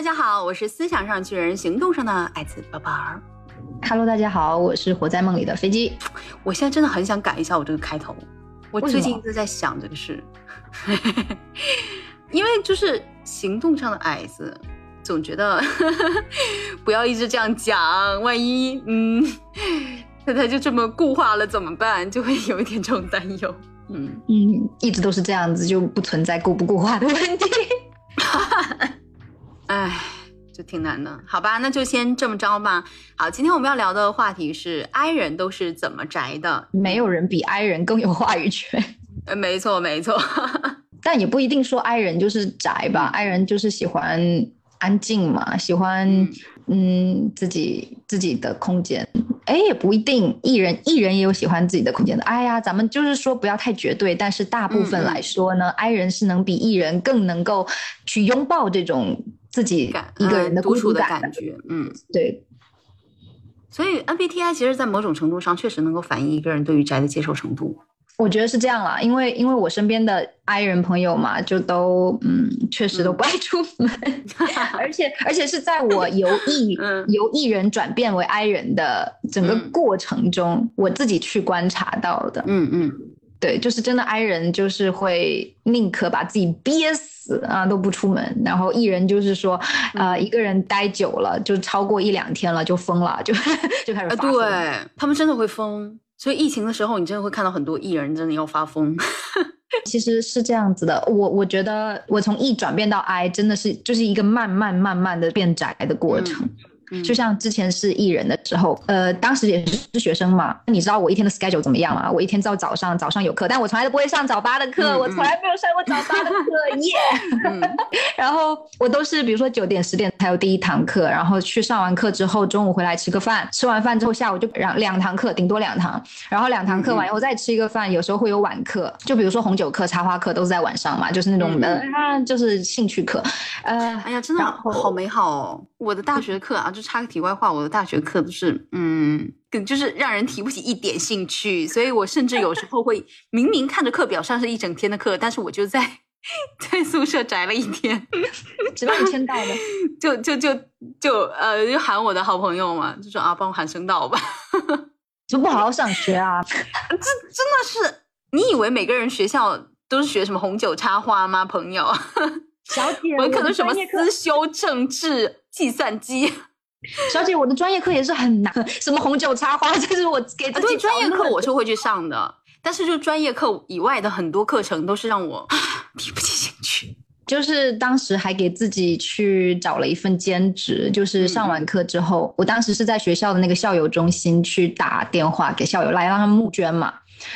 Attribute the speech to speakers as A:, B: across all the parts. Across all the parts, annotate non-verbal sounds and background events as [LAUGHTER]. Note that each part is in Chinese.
A: 大家好，我是思想上巨人，行动上的矮子宝宝儿。
B: Hello，大家好，我是活在梦里的飞机。
A: 我现在真的很想改一下我这个开头，我最近一直在想这个事，因为就是行动上的矮子，总觉得 [LAUGHS] 不要一直这样讲，万一嗯，那他就这么固化了怎么办？就会有一点这种担忧。嗯，
B: 嗯，一直都是这样子，就不存在固不固化的问题。[LAUGHS]
A: 唉，就挺难的。好吧，那就先这么着吧。好，今天我们要聊的话题是 I 人都是怎么宅的。
B: 没有人比 I 人更有话语权，
A: 呃，没错，没错。[LAUGHS]
B: 但也不一定说 I 人就是宅吧。I 人就是喜欢安静嘛，喜欢嗯自己自己的空间。哎，也不一定，艺人艺人也有喜欢自己的空间的。哎呀，咱们就是说不要太绝对，但是大部分来说呢、i 人是能比艺人更能够去拥抱这种自己
A: 感
B: 一个人的
A: 独处的
B: 感
A: 感觉，嗯，
B: 对，
A: 所以 MBTI 其实，在某种程度上确实能够反映一个人对于宅的接受程度。
B: 我觉得是这样啦，因为因为我身边的 I 人朋友嘛，就都嗯，确实都不爱出门，[LAUGHS] 而且而且是在我由艺、
A: 嗯
B: 由艺人转变为 I 人的整个
A: 嗯。
B: 过程中，我自己去观察到的。
A: 嗯嗯，
B: 对，就是真的 I 人就是会宁可把自己憋死啊都不出门，然后艺人就是说，呃，
A: 嗯
B: 一个人待久了，就超过一两天了就疯了，就 [LAUGHS] 就开始
A: 啊，
B: 发疯。
A: 对他们真的会疯。所以疫情的时候，你真的会看到很多艺人真的要发疯。[LAUGHS]
B: 其实是这样子的，我我觉得我从 E 转变到 I 真的是就是一个慢慢慢慢的变窄的过程。
A: 嗯
B: 就像之前是艺人的时候，呃，当时也是学生嘛，你知道我一天的 schedule 怎么样吗？我一天到早上早上有课，但我从来都不会上早八的课，
A: 嗯
B: 我从来没有上过早八的课，耶、
A: 嗯。[LAUGHS]
B: 然后我都是比如说九点十点才有第一堂课，然后去上完课之后，中午回来吃个饭，吃完饭之后下午就两两堂课，顶多两堂，然后两堂课完以后再吃一个饭，有时候会有晚课，就比如说红酒课、插花课都是在晚上嘛，就是那种
A: 嗯
B: 就是兴趣课，呃，
A: 哎呀，真的好美好哦！我的大学课啊，就插个题外话，我的大学课都是嗯，更就是让人提不起一点兴趣，所以我甚至有时候会明明看着课表上是一整天的课，但是我就在在宿舍宅了一天，[LAUGHS]
B: 直到你签到的。[LAUGHS]
A: 就就就就呃，就喊我的好朋友嘛，就说啊，帮我喊声到吧。
B: 就不好好上学啊！[LAUGHS]
A: 这真的是，你以为每个人学校都是学什么红酒插花吗？朋友，
B: 小姐，
A: 我可能什么思修、政治、计算机。
B: 小姐，我的专业课也是很难，什么红酒插花，这是我给
A: 啊，
B: 自己
A: 对，专业课我是会去上的，但是就专业课以外的很多课程都是让我提不起兴趣。
B: 就是当时还给自己去找了一份兼职，就是上完课之后，我当时是在学校的那个校友中心去打电话给校友来让他们募捐嘛。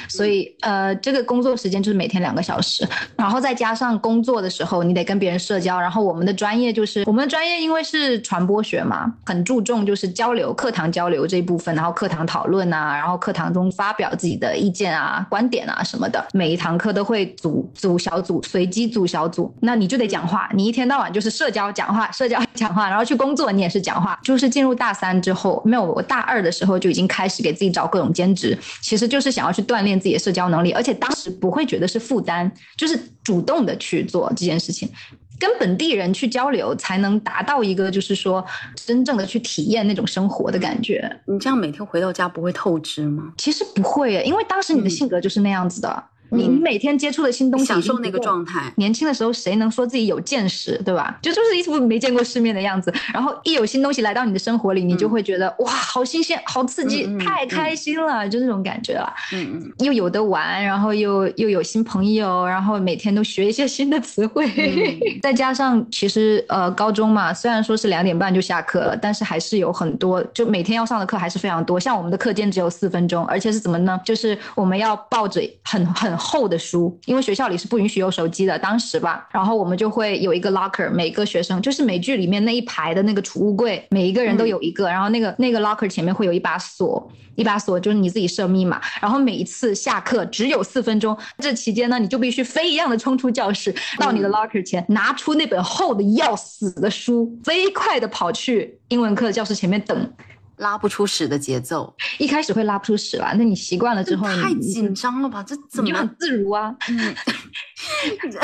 B: 所以，呃，这个工作时间就是每天两个小时，然后再加上工作的时候，你得跟别人社交。然后我们的专业就是我们专业，因为是传播学嘛，很注重就是交流、课堂交流这一部分，然后课堂讨论啊，然后课堂中发表自己的意见啊、观点啊什么的。每一堂课都会组组小组，随机组小组，那你就得讲话，你一天到晚就是社交讲话、社交讲话，然后去工作你也是讲话。就是进入大三之后，没有我大二的时候就已经开始给自己找各种兼职，其实就是想要去锻炼自己的社交能力，而且当时不会觉得是负担，就是主动的去做这件事情。跟本地人去交流，才能达到一个就是说真正的去体验那种生活的感觉。
A: 你这样每天回到家不会透支吗？
B: 其实不会，因为当时你的
A: 嗯
B: 性格就是那样子的，
A: 嗯
B: 你你每天接触的新东西，
A: 享受那个状态。
B: 年轻的时候谁能说自己有见识，对吧？就就是一副没见过世面的样子。然后一有新东西来到你的生活里，你就会觉得、哇，好新鲜，好刺激，太开心了，就那种感觉了。
A: 嗯嗯，
B: 又有的玩，然后又又有新朋友，然后每天都学一些新的词汇，
A: 嗯 [LAUGHS]
B: 再加上其实呃高中嘛，虽然说是两点半就下课了，但是还是有很多，就每天要上的课还是非常多。像我们的课间只有四分钟，而且是怎么呢？就是我们要抱着很很厚的书，因为学校里是不允许有手机的，当时吧，然后我们就会有一个 locker，每个学生就是美剧里面那一排的那个储物柜，每一个人都有一个，然后那个那个 locker 前面会有一把锁，一把锁就是你自己设密码，然后每一次下课只有四分钟，这期间呢，你就必须飞一样的冲出教室，到你的 locker 前，拿出那本厚的要死的书，飞快的跑去英文课教室前面等。
A: 拉不出屎的节奏，
B: 一开始会拉不出屎吧，那你习惯了之
A: 这
B: 后，
A: 太
B: 你
A: 紧张了吧？这怎么
B: 你就很自如啊，
A: 嗯，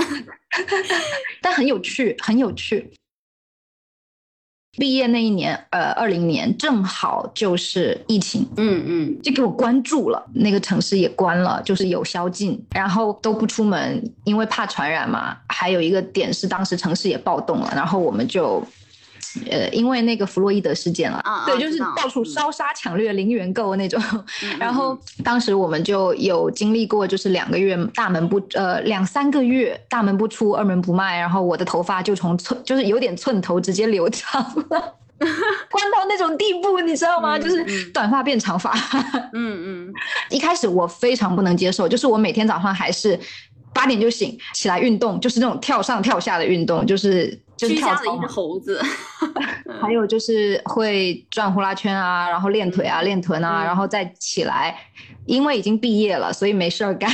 A: [LAUGHS]
B: 但很有趣，很有趣。毕业那一年，呃，二零年正好就是疫情，
A: 嗯嗯，
B: 就给我关住了，那个城市也关了，就是有宵禁，然后都不出门，因为怕传染嘛。还有一个点是，当时城市也暴动了，然后我们就。呃，因为那个弗洛伊德事件了，对，就是到处烧杀抢掠、零元购那种。[LAUGHS] 然后当时我们就有经历过，就是两个月大门不呃两三个月大门不出、二门不迈，然后我的头发就从寸就是有点寸头直接留长了，[LAUGHS] 关到那种地步，你知道吗？就是短发变长发。
A: 嗯嗯，[LAUGHS]
B: 一开始我非常不能接受，就是我每天早上还是八点就醒起来运动，就是那种跳上跳下的运动，就是。
A: 居家的一只猴子，[LAUGHS]
B: 还有就是会转呼啦圈啊，然后练腿啊、练臀啊，然后再起来。因为已经毕业了，所以没事儿干，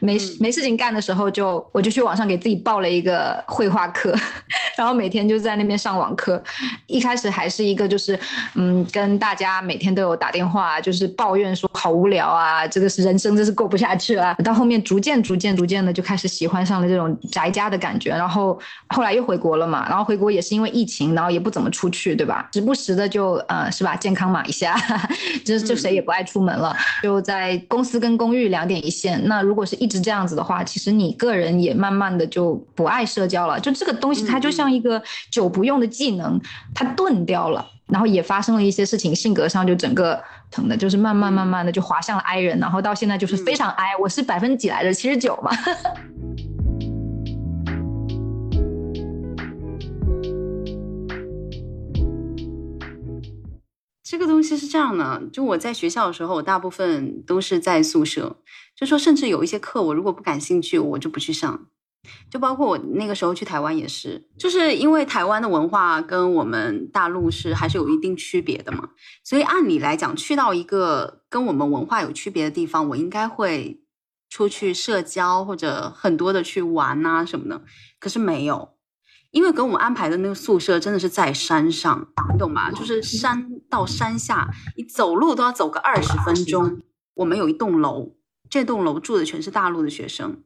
B: 没没事情干的时候，就我就去网上给自己报了一个绘画课，[LAUGHS] 然后每天就在那边上网课。一开始还是一个就是，嗯，跟大家每天都有打电话，就是抱怨说好无聊啊，这个是人生真是过不下去了。到后面逐渐逐渐逐渐的就开始喜欢上了这种宅家的感觉，然后后来又回国了嘛，然后回国也是因为疫情，然后也不怎么出去，对吧？时不时的就呃是吧，健康码一下，[LAUGHS] 就就谁也不爱出门了，就在。公司跟公寓两点一线，那如果是一直这样子的话，其实你个人也慢慢的就不爱社交了。就这个东西，它就像一个久不用的技能，它钝掉了，然后也发生了一些事情，性格上就整个成的，就是慢慢慢慢的就滑向了 I 人，然后到现在就是非常 I，我是百分之几来着？七十九嘛。[LAUGHS]
A: 这个东西是这样的，就我在学校的时候，我大部分都是在宿舍，就说甚至有一些课，我如果不感兴趣，我就不去上。就包括我那个时候去台湾也是，就是因为台湾的文化跟我们大陆是还是有一定区别的嘛，所以按理来讲，去到一个跟我们文化有区别的地方，我应该会出去社交或者很多的去玩啊什么的，可是没有。因为给我们安排的那个宿舍真的是在山上，你懂吗？就是山到山下，你走路都要走个二十分钟。我们有一栋楼，这栋楼住的全是大陆的学生，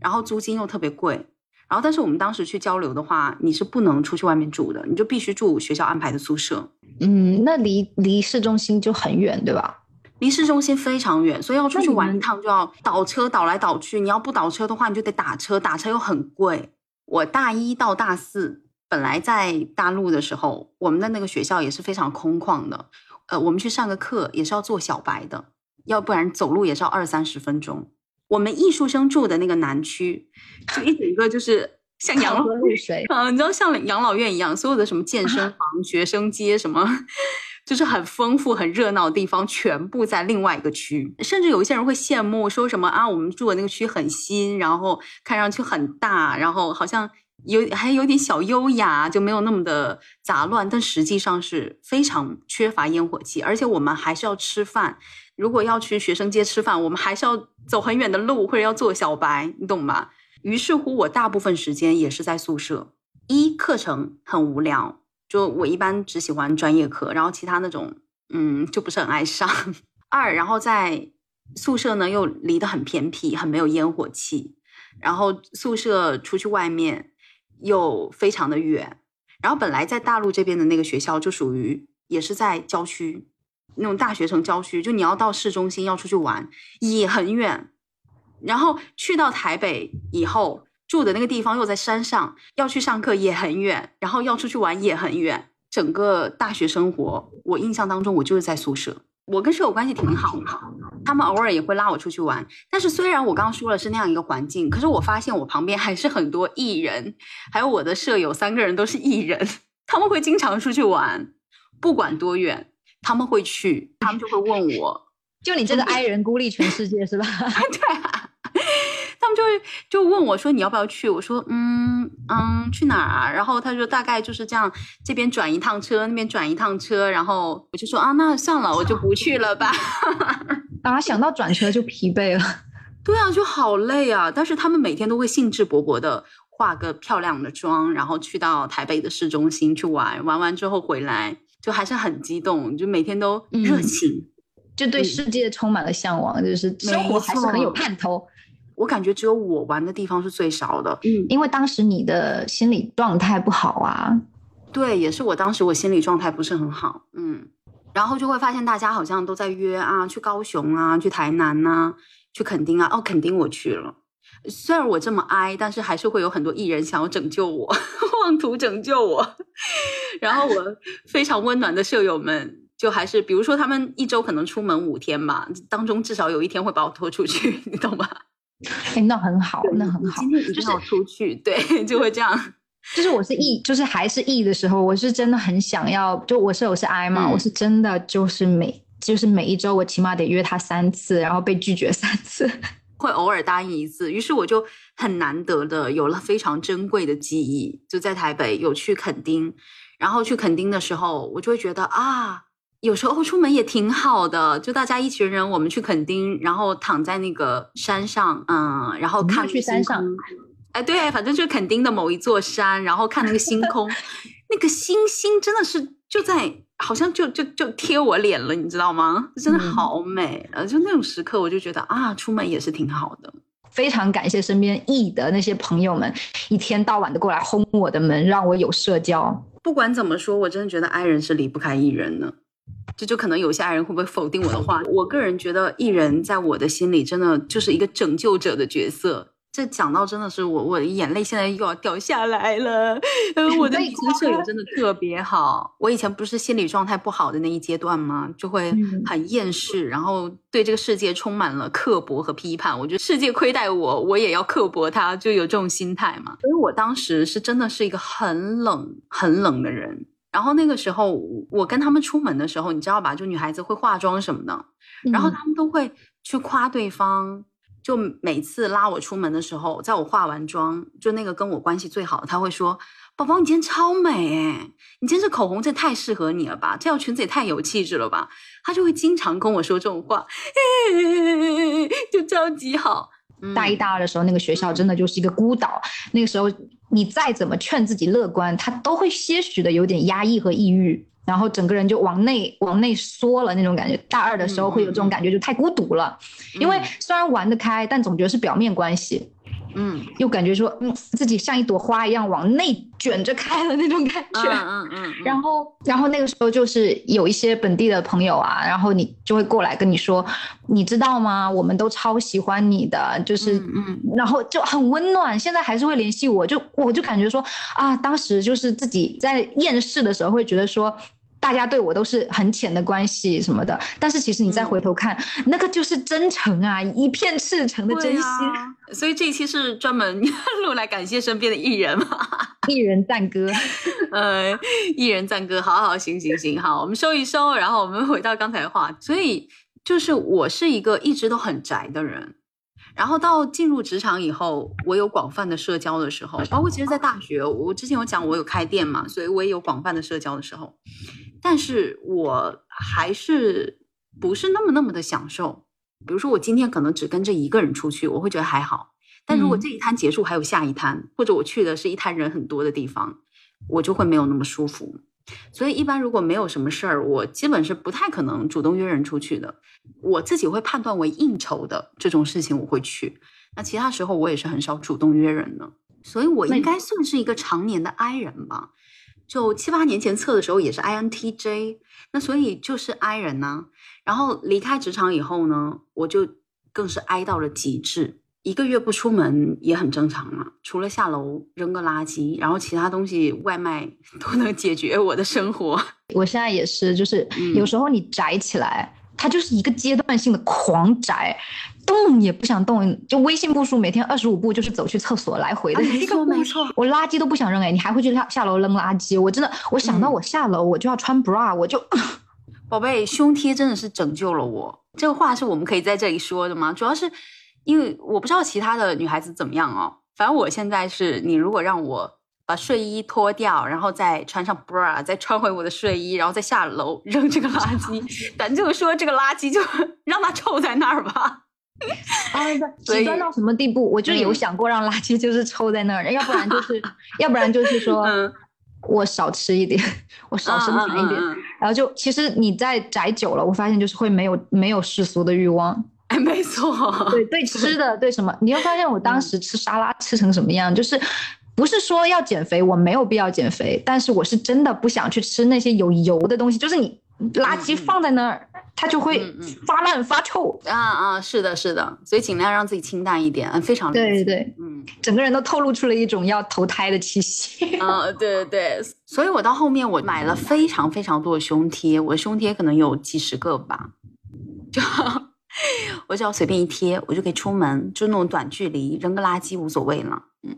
A: 然后租金又特别贵。然后，但是我们当时去交流的话，你是不能出去外面住的，你就必须住学校安排的宿舍。
B: 嗯，那离离市中心就很远，对吧？
A: 离市中心非常远，所以要出去玩一趟就要倒车倒来倒去。你要不倒车的话，你就得打车，打车又很贵。我大一到大四，本来在大陆的时候，我们的那个学校也是非常空旷的。呃，我们去上个课也是要坐小白的，要不然走路也是要二三十分钟。我们艺术生住的那个南区，就一整个就是 [LAUGHS] 像养老
B: 水
A: 啊，你知道像养老院一样，所有的什么健身房、[LAUGHS] 学生街什么。就是很丰富、很热闹的地方，全部在另外一个区。甚至有一些人会羡慕，说什么啊，我们住的那个区很新，然后看上去很大，然后好像有还有点小优雅，就没有那么的杂乱。但实际上是非常缺乏烟火气，而且我们还是要吃饭。如果要去学生街吃饭，我们还是要走很远的路，或者要坐小白，你懂吗？于是乎，我大部分时间也是在宿舍。一课程很无聊。就我一般只喜欢专业课，然后其他那种，嗯，就不是很爱上。二，然后在宿舍呢又离得很偏僻，很没有烟火气，然后宿舍出去外面又非常的远，然后本来在大陆这边的那个学校就属于也是在郊区，那种大学城郊区，就你要到市中心要出去玩也很远，然后去到台北以后。住的那个地方又在山上，要去上课也很远，然后要出去玩也很远。整个大学生活，我印象当中我就是在宿舍。我跟舍友关系挺好，他们偶尔也会拉我出去玩。但是虽然我刚刚说了是那样一个环境，可是我发现我旁边还是很多艺人，还有我的舍友三个人都是艺人，他们会经常出去玩，不管多远，他们会去，他们就会问我，
B: 就你这个 I 人孤立全世界是吧？
A: 对。[LAUGHS] 他们就会就问我说你要不要去？我说嗯嗯，去哪儿？然后他说大概就是这样，这边转一趟车，那边转一趟车。然后我就说啊，那算了，我就不去了吧。
B: 啊，[LAUGHS] 想到转车就疲惫了。
A: 对啊，就好累啊。但是他们每天都会兴致勃勃的化个漂亮的妆，然后去到台北的市中心去玩。玩完之后回来就还是很激动，就每天都热情，
B: 就对世界充满了向往，就是生活还是很有盼头。
A: 我感觉只有我玩的地方是最少的，
B: 嗯，因为当时你的心理状态不好啊，
A: 对，也是我当时我心理状态不是很好，嗯，然后就会发现大家好像都在约啊，去高雄啊，去台南呐、去垦丁啊，哦，垦丁我去了。虽然我这么哀，但是还是会有很多艺人想要拯救我，[LAUGHS] 妄图拯救我。[LAUGHS] 然后我非常温暖的舍友们，就还是比如说他们一周可能出门五天吧，当中至少有一天会把我拖出去，[LAUGHS] 你懂吗？
B: 哎，那很好，那很好。
A: 你今天一定要出去，对，[LAUGHS] 就会这样。
B: 就是我是 E，就是还是 E 的时候，我是真的很想要。就我舍友是 I 嘛，
A: 嗯
B: 我是真的就是每就是每一周我起码得约他三次，然后被拒绝三次。[LAUGHS]
A: 会偶尔答应一次，于是我就很难得的有了非常珍贵的记忆，就在台北有去垦丁，然后去垦丁的时候，我就会觉得啊，有时候出门也挺好的，就大家一群人，我们去垦丁，然后躺在那个山上，嗯，然后看
B: 去山上
A: 哎，对，反正就是垦丁的某一座山，然后看那个星空，[LAUGHS] 那个星星真的是就在，好像就就就贴我脸了，你知道吗？真的
B: 嗯
A: 好美，呃，就那种时刻，我就觉得啊，出门也是挺好的。
B: 非常感谢身边 E 的那些朋友们，一天到晚的过来轰我的门，让我有社交。
A: 不管怎么说，我真的觉得爱人是离不开艺人的。这就可能有些爱人会不会否定我的话？我个人觉得艺人在我的心里真的就是一个拯救者的角色。这讲到真的是我，我的眼泪现在又要掉下来了。呃，我的
B: 可以
A: 女生舍友真的特别好。我以前不是心理状态不好的那一阶段吗？就会
B: 嗯
A: 很厌世，然后对这个世界充满了刻薄和批判。我觉得世界亏待我，我也要刻薄他，就有这种心态嘛。所以我当时是真的是一个很冷、很冷的人。然后那个时候，我跟他们出门的时候，你知道吧？就女孩子会化妆什么的，然后
B: 嗯
A: 他们都会去夸对方。就每次拉我出门的时候，在我化完妆，就那个跟我关系最好的，他会说：“宝宝，你今天超美诶，你今天这口红真的太适合你了吧？这条裙子也太有气质了吧？”他就会经常跟我说这种话，嘿嘿嘿就超级好。嗯
B: 大一、大二的时候，那个学校真的就是一个孤岛。那个时候，你再怎么劝自己乐观，他都会些许的有点压抑和抑郁，然后整个人就往内往内缩了那种感觉。大二的时候会有这种感觉，就太孤独了。因为虽然玩得开，但总觉得是表面关系，
A: 嗯
B: 又感觉说，嗯，自己像一朵花一样往内卷着开的那种感
A: 嗯
B: 觉。
A: 嗯嗯，[LAUGHS]
B: 然后，然后那个时候就是有一些本地的朋友啊，然后你就会过来跟你说，你知道吗？我们都超喜欢你的，就是，
A: 嗯嗯
B: 然后就很温暖。现在还是会联系我，就我就感觉说啊，当时就是自己在厌世的时候，会觉得说。大家对我都是很浅的关系什么的，但是其实你再回头看，那个就是真诚啊，一片赤诚的真心。
A: 啊。所以这一期是专门录来感谢身边的艺人嘛。[LAUGHS]
B: 艺人赞歌，[LAUGHS]
A: 呃，艺人赞歌，好好行行行，好，我们收一收，然后我们回到刚才的话，所以就是我是一个一直都很宅的人，然后到进入职场以后，我有广泛的社交的时候，包括其实，在大学，我之前有讲我有开店嘛，所以我也有广泛的社交的时候，但是我还是不是那么那么的享受。比如说，我今天可能只跟这一个人出去，我会觉得还好。但如果
B: 嗯
A: 这一摊结束还有下一摊，或者我去的是一摊人很多的地方，我就会没有那么舒服。所以一般如果没有什么事儿，我基本是不太可能主动约人出去的。我自己会判断为应酬的这种事情，我会去。那其他时候我也是很少主动约人的，所以我应该算是一个常年的 I 人吧。就七八年前测的时候也是 INTJ，那所以就是 I 人呢、然后离开职场以后呢，我就更是 I 到了极致。一个月不出门也很正常嘛，除了下楼扔个垃圾，然后其他东西外卖 [LAUGHS] 都能解决我的生活。
B: 我现在也是，就是
A: 嗯
B: 有时候你宅起来，它就是一个阶段性的狂宅，动也不想动，就微信步数每天二十五步就是走去厕所来回的
A: 啊没
B: 一个步数
A: 错没错
B: 我垃圾都不想扔哎，你还会去下下楼扔垃圾？我真的，我想到
A: 嗯
B: 我下楼我就要穿 bra，我就
A: 宝贝，胸贴真的是拯救了我。这个话是我们可以在这里说的吗？主要是因为我不知道其他的女孩子怎么样哦。反正我现在是，你如果让我把睡衣脱掉，然后再穿上 bra，再穿回我的睡衣，然后再下楼扔这个垃圾，[LAUGHS] 咱就说这个垃圾就 [LAUGHS] 让它臭在那儿吧。
B: 啊，[LAUGHS]
A: 所以
B: 极端到什么地步？我就有
A: 嗯
B: 想过让垃圾就是臭在那儿，要不然就是，要不然就是说
A: 嗯，
B: 我少吃一点，我少生产一点，然后就其实你在宅久了，我发现就是会没有没有世俗的欲望。
A: 哎，没错，
B: 对对，吃的对什么，你会发现我当时吃沙拉吃成什么样，就是不是说要减肥，我没有必要减肥，但是我是真的不想去吃那些有油的东西，就是你垃圾放在那儿，它就会发烂发臭
A: 啊啊！是的，是的，所以尽量让自己清淡一点，嗯，非常
B: 对对对，嗯，整个人都透露出了一种要投胎的气息
A: 啊！对对对，所以我到后面我买了非常非常多的胸贴，我的胸贴可能有几十个吧，就 [LAUGHS] 我只要随便一贴，我就可以出门，就那种短距离扔个垃圾无所谓了，嗯。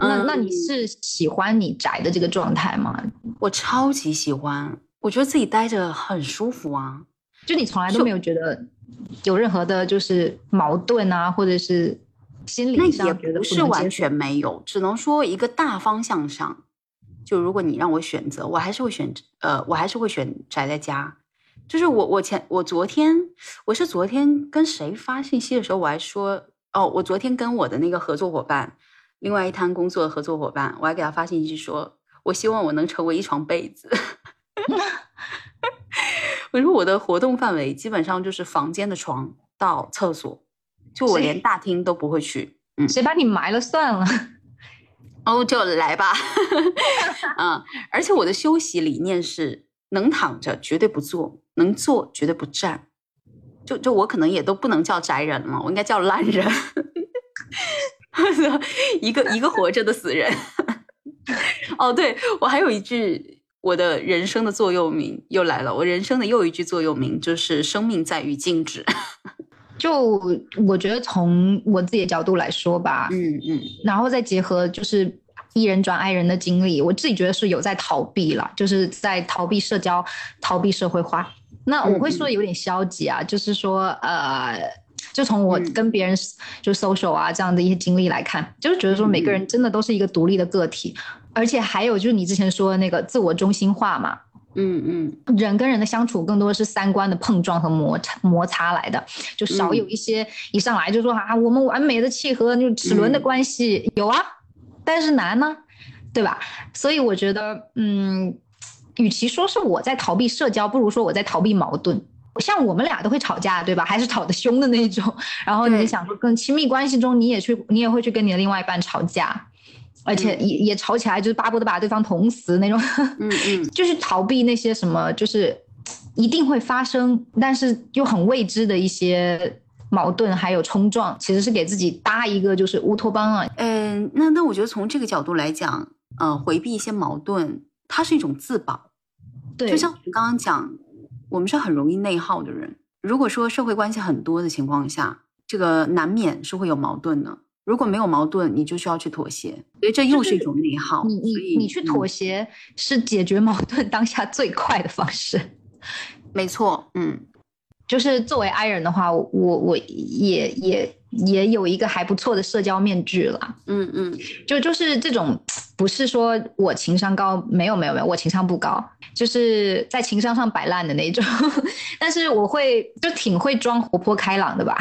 B: 那那你是喜欢你宅的这个状态吗？
A: 我超级喜欢，我觉得自己待着很舒服啊。
B: 就你从来都没有觉得有任何的，就是矛盾啊，或者是心理上觉得
A: 不是完全没有，只能说一个大方向上。就如果你让我选择，我还是会选呃，我还是会选宅在家。就是我我前我昨天我是昨天跟谁发信息的时候，我还说哦，我昨天跟我的那个合作伙伴。另外一摊工作的合作伙伴，我还给他发信息说：“我希望我能成为一床被子。[LAUGHS] ”我说我的活动范围基本上就是房间的床到厕所，就我连大厅都不会去。
B: 嗯，谁把你埋了算了？
A: 哦，就来吧。[LAUGHS] 嗯，而且我的休息理念是：能躺着绝对不坐，能坐绝对不站。就就我可能也都不能叫宅人了，我应该叫懒人。[LAUGHS] 一个一个活着的死人。哦，对我还有一句我的人生的座右铭又来了。我人生的又一句座右铭就是“生命在于静止”。
B: 就我觉得从我自己的角度来说吧，
A: 嗯嗯，
B: 然后再结合就是艺人转爱人的经历，我自己觉得是有在逃避了，就是在逃避社交、逃避社会化。那我会说有点消极啊，就是说呃。就从我跟别人就 social 啊这样的一些经历来看，就是觉得说每个人真的都是一个独立的个体，而且还有就是你之前说的那个自我中心化嘛，
A: 嗯嗯，
B: 人跟人的相处更多是三观的碰撞和摩擦摩擦来的，就少有一些一上来就说啊我们完美的契合，就齿轮的关系有啊，但是难呢，对吧？所以我觉得，嗯，与其说是我在逃避社交，不如说我在逃避矛盾。像我们俩都会吵架，对吧？还是吵得凶的那种。然后你想说，跟亲密关系中，你也去，你也会去跟你的另外一半吵架，而且也也吵起来，就是巴不得把对方捅死那种。
A: 嗯 [LAUGHS] 嗯，
B: 就是逃避那些什么，就是一定会发生，但是又很未知的一些矛盾还有冲撞，其实是给自己搭一个就是乌托邦啊。
A: 嗯，那那我觉得从这个角度来讲，呃，回避一些矛盾，它是一种自保。
B: 对，
A: 就像我们刚刚讲。我们是很容易内耗的人。如果说社会关系很多的情况下，这个难免是会有矛盾的。如果没有矛盾，你就需要去妥协，所以这又是一种内耗。
B: 你你你去妥协是解决矛盾当下最快的方式。
A: 没错，嗯。
B: 就是作为 I 人的话，我我也也也有一个还不错的社交面具了。
A: 嗯嗯，
B: 就就是这种，不是说我情商高，没有没有没有，我情商不高，就是在情商上摆烂的那种。[LAUGHS] 但是我会就挺会装活泼开朗的吧。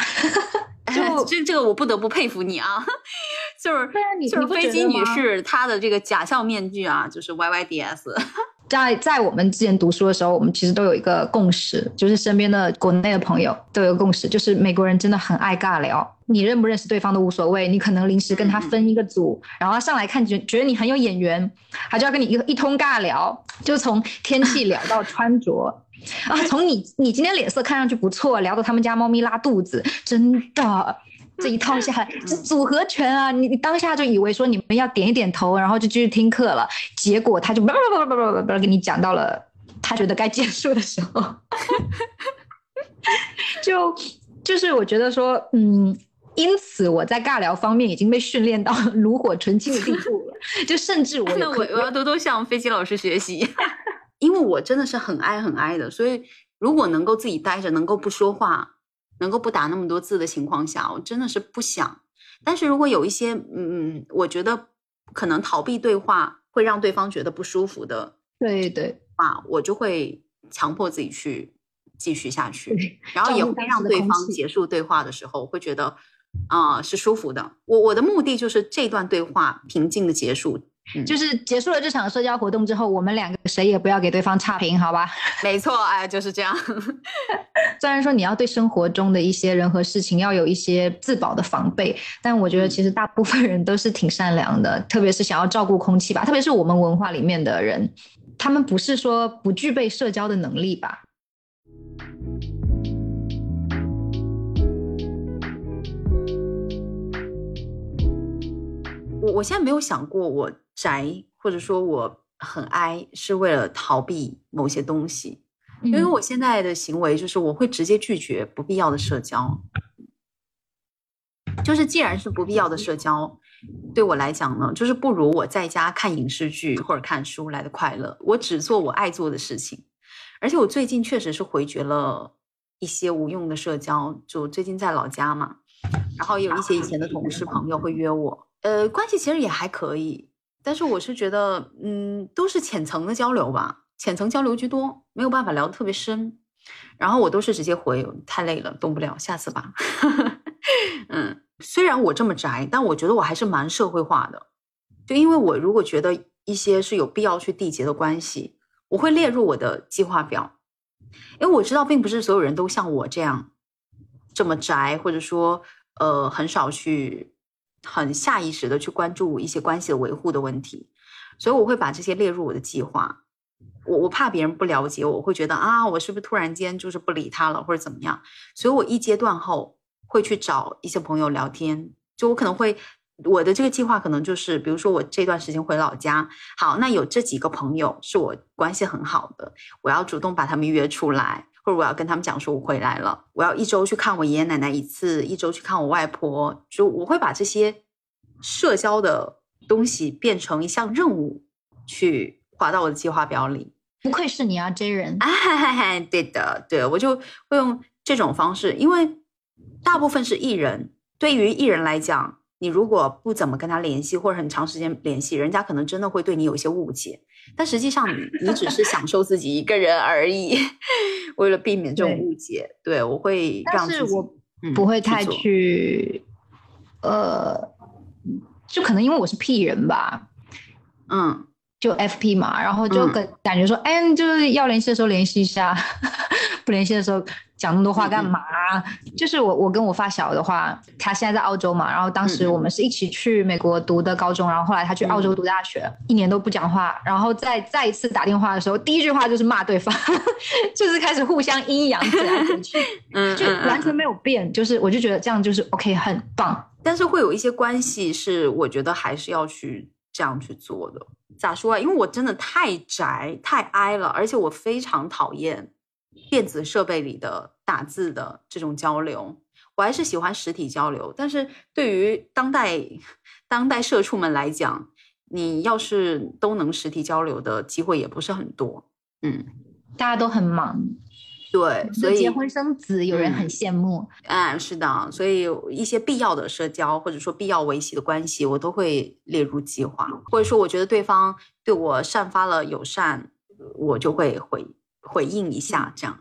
B: [LAUGHS]
A: 就这这个我不得不佩服你啊，[LAUGHS] 就是就是飞机女士她的这个假笑面具啊，就是 Y Y D S。[LAUGHS]
B: 在在我们之前读书的时候，我们其实都有一个共识，就是身边的国内的朋友都有共识，就是美国人真的很爱尬聊，你认不认识对方都无所谓，你可能临时跟他分一个组，然后他上来看觉觉得你很有眼缘，他就要跟你一一通尬聊，就从天气聊到穿着啊，从你你今天脸色看上去不错，聊到他们家猫咪拉肚子，真的。这一套下来这组合拳啊！你你当下就以为说你们要点一点头，然后就继续听课了，结果他就叭叭叭叭叭叭叭给你讲到了他觉得该结束的时候，[LAUGHS] 就就是我觉得说，嗯，因此我在尬聊方面已经被训练到炉火纯青的地步了，就甚至我 [LAUGHS]
A: 那我我要多多向飞机老师学习，[LAUGHS] 因为我真的是很爱很爱的，所以如果能够自己待着，能够不说话。能够不打那么多字的情况下，我真的是不想。但是如果有一些，嗯，我觉得可能逃避对话会让对方觉得不舒服的，
B: 对对，
A: 啊，我就会强迫自己去继续下去，然后也会让对方结束对话的时候会觉得，啊，是舒服的。我我的目的就是这段对话平静的结束，
B: 就是结束了这场社交活动之后，我们两个谁也不要给对方差评，好吧？[LAUGHS]
A: 没错，哎，就是这样。[LAUGHS]
B: 虽然说你要对生活中的一些人和事情要有一些自保的防备，但我觉得其实大部分人都是挺善良的，[LAUGHS] 特别是想要照顾空气吧，特别是我们文化里面的人，他们不是说不具备社交的能力吧？
A: 我我现在没有想过我宅或者说我很哀是为了逃避某些东西，因为我现在的行为就是我会直接拒绝不必要的社交，就是既然是不必要的社交，对我来讲呢，就是不如我在家看影视剧或者看书来的快乐。我只做我爱做的事情，而且我最近确实是回绝了一些无用的社交，就最近在老家嘛，然后有一些以前的同事朋友会约我。呃，关系其实也还可以，但是我是觉得，嗯，都是浅层的交流吧，浅层交流居多，没有办法聊得特别深。然后我都是直接回，太累了，动不了，下次吧。[LAUGHS] 嗯，虽然我这么宅，但我觉得我还是蛮社会化的。就因为我如果觉得一些是有必要去缔结的关系，我会列入我的计划表。因为我知道，并不是所有人都像我这样这么宅，或者说，呃，很少去。很下意识的去关注一些关系的维护的问题，所以我会把这些列入我的计划。我我怕别人不了解，我会觉得啊，我是不是突然间就是不理他了或者怎么样？所以我一阶段后会去找一些朋友聊天，就我可能会我的这个计划可能就是，比如说我这段时间回老家，好，那有这几个朋友是我关系很好的，我要主动把他们约出来。或者我要跟他们讲说，我回来了，我要一周去看我爷爷奶奶一次，一周去看我外婆，就我会把这些社交的东西变成一项任务，去划到我的计划表里。
B: 不愧是你啊，J 人！
A: 哎，对的，对，我就会用这种方式，因为大部分是艺人，对于艺人来讲。你如果不怎么跟他联系，或者很长时间联系，人家可能真的会对你有一些误解。但实际上，你你只是享受自己一个人而已。[LAUGHS] 为了避免这种误解，对我会让自己
B: 不会太去，呃，就可能因为我是 P 人吧，
A: 嗯，
B: 就 FP 嘛，然后就跟感觉说，哎，就是要联系的时候联系一下，[LAUGHS] 不联系的时候。讲那么多话干嘛？就是我，我跟我发小的话，他现在在澳洲嘛，然后当时我们是一起去美国读的高中，然后后来他去澳洲读大学，一年都不讲话，然后再再一次打电话的时候，第一句话就是骂对方，[LAUGHS] 就是开始互相阴阳来来去，[LAUGHS] 嗯，就完全没有变，就是我就觉得这样就是 OK，很棒。
A: 但是会有一些关系是我觉得还是要去这样去做的。咋说啊？因为我真的太宅太哀了，而且我非常讨厌。电子设备里的打字的这种交流，我还是喜欢实体交流。但是对于当代当代社畜们来讲，你要是都能实体交流的机会也不是很多。嗯，
B: 大家都很忙，
A: 对，所以
B: 结婚生子有人很羡慕。
A: 嗯，是的，所以一些必要的社交或者说必要维系的关系，我都会列入计划，或者说我觉得对方对我散发了友善，我就会回。回应一下，这样，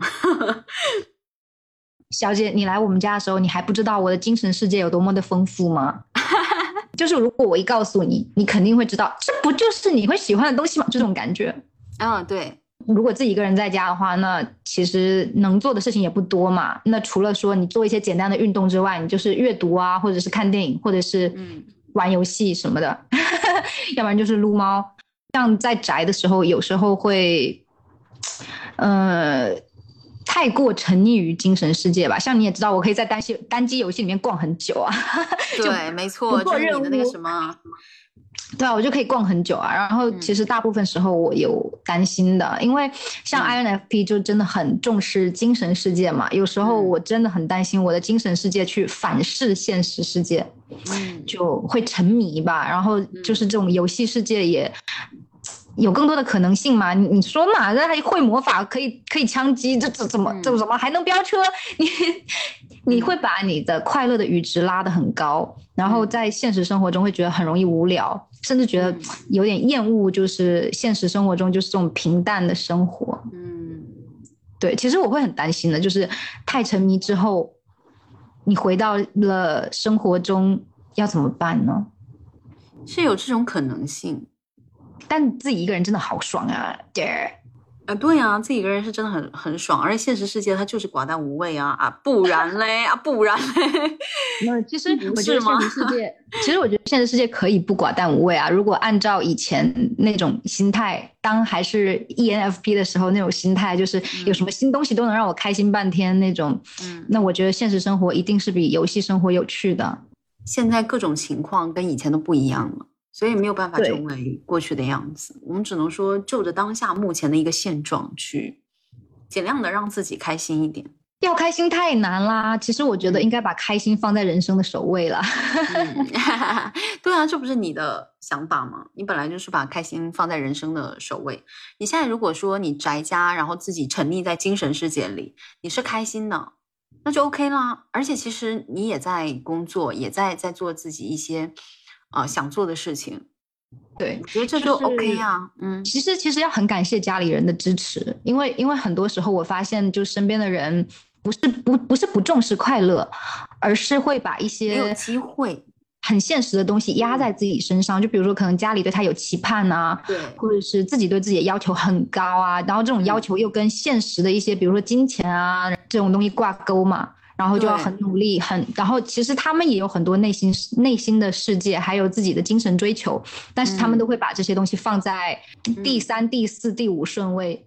B: 小姐，你来我们家的时候，你还不知道我的精神世界有多么的丰富吗？[LAUGHS] 就是如果我一告诉你，你肯定会知道，这不就是你会喜欢的东西吗？这种感觉。
A: 嗯，对。
B: 如果自己一个人在家的话，那其实能做的事情也不多嘛。那除了说你做一些简单的运动之外，你就是阅读啊，或者是看电影，或者是玩游戏什么的，[LAUGHS] 要不然就是撸猫。像在宅的时候，有时候会。呃，太过沉溺于精神世界吧。像你也知道，我可以在单机单机游戏里面逛很久啊。[LAUGHS]
A: 对，没错，做任务的那个什么。
B: 对啊，我就可以逛很久啊。然后其实大部分时候我有担心的，因为像 INFP 就真的很重视精神世界嘛。有时候我真的很担心我的精神世界去反噬现实世界，就会沉迷吧。然后就是这种游戏世界也。有更多的可能性嘛？你你说嘛？那还会魔法，可以可以枪击，这这怎么这怎么还能飙车？你你会把你的快乐的阈值拉得很高，然后在现实生活中会觉得很容易无聊，甚至觉得有点厌恶，就是现实生活中就是这种平淡的生活。嗯，对，其实我会很担心的，就是太沉迷之后，你回到了生活中要怎么办呢？
A: 是有这种可能性。
B: 但自己一个人真的好爽啊！对。
A: 啊，对啊，自己一个人是真的很很爽，而且现实世界它就是寡淡无味啊啊，不然嘞啊，不然嘞，
B: 那其实我觉得现实世界，[LAUGHS] 其实我觉得现实世界可以不寡淡无味啊。如果按照以前那种心态，当还是 ENFP 的时候那种心态，就是有什么新东西都能让我开心半天那种，嗯，那我觉得现实生活一定是比游戏生活有趣的。
A: 现在各种情况跟以前都不一样了。所以没有办法成为过去的样子，我们只能说就着当下目前的一个现状去尽量的让自己开心一点。
B: 要开心太难啦，其实我觉得应该把开心放在人生的首位了。[LAUGHS]
A: 对啊，这不是你的想法吗？你本来就是把开心放在人生的首位。你现在如果说你宅家，然后自己沉溺在精神世界里，你是开心的，那就 OK 啦。而且其实你也在工作，也在在做自己一些。啊，想做的事情，
B: 对，
A: 我觉得这就 OK 啊。嗯，
B: 其实其实要很感谢家里人的支持，因为因为很多时候我发现，就身边的人不是不不是不重视快乐，而是会把一些
A: 没有机会、
B: 很现实的东西压在自己身上。就比如说，可能家里对他有期盼啊，
A: 对，
B: 或者是自己对自己的要求很高啊，然后这种要求又跟现实的一些，比如说金钱啊这种东西挂钩嘛。然后就要很努力，很然后其实他们也有很多内心内心的世界，还有自己的精神追求，但是他们都会把这些东西放在第三、第四、第五顺位。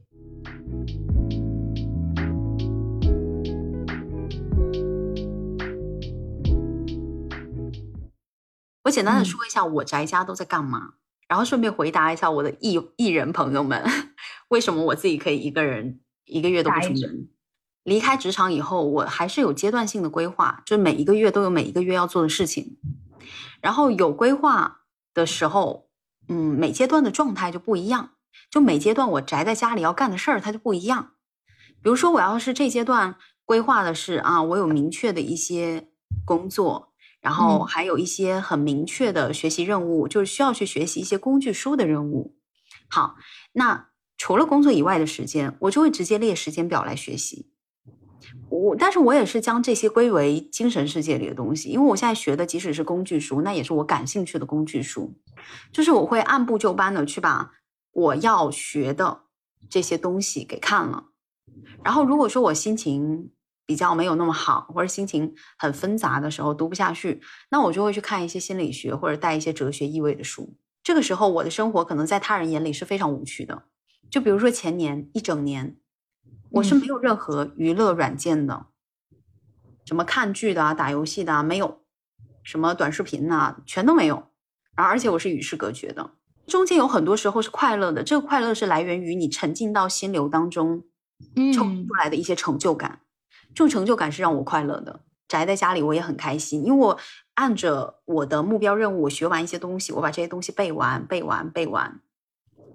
A: 我简单的说一下我宅家都在干嘛，然后顺便回答一下我的艺艺人朋友们，[LAUGHS] 为什么我自己可以一个人一个月都不出门。离开职场以后，我还是有阶段性的规划，就每一个月都有每一个月要做的事情。然后有规划的时候，嗯，每阶段的状态就不一样。就每阶段我宅在家里要干的事儿，它就不一样。比如说，我要是这阶段规划的是啊，我有明确的一些工作，然后还有一些很明确的学习任务，就是需要去学习一些工具书的任务。好，那除了工作以外的时间，我就会直接列时间表来学习。我，但是我也是将这些归为精神世界里的东西，因为我现在学的即使是工具书，那也是我感兴趣的工具书，就是我会按部就班的去把我要学的这些东西给看了。然后如果说我心情比较没有那么好，或者心情很纷杂的时候读不下去，那我就会去看一些心理学或者带一些哲学意味的书。这个时候我的生活可能在他人眼里是非常无趣的，就比如说前年一整年。我是没有任何娱乐软件的，什么看剧的啊、打游戏的啊，没有，什么短视频呐，全都没有。而而且我是与世隔绝的，中间有很多时候是快乐的，这个快乐是来源于你沉浸到心流当中，抽出来的一些成就感。这种成就感是让我快乐的。宅在家里我也很开心，因为我按着我的目标任务，我学完一些东西，我把这些东西背完、背完、背完。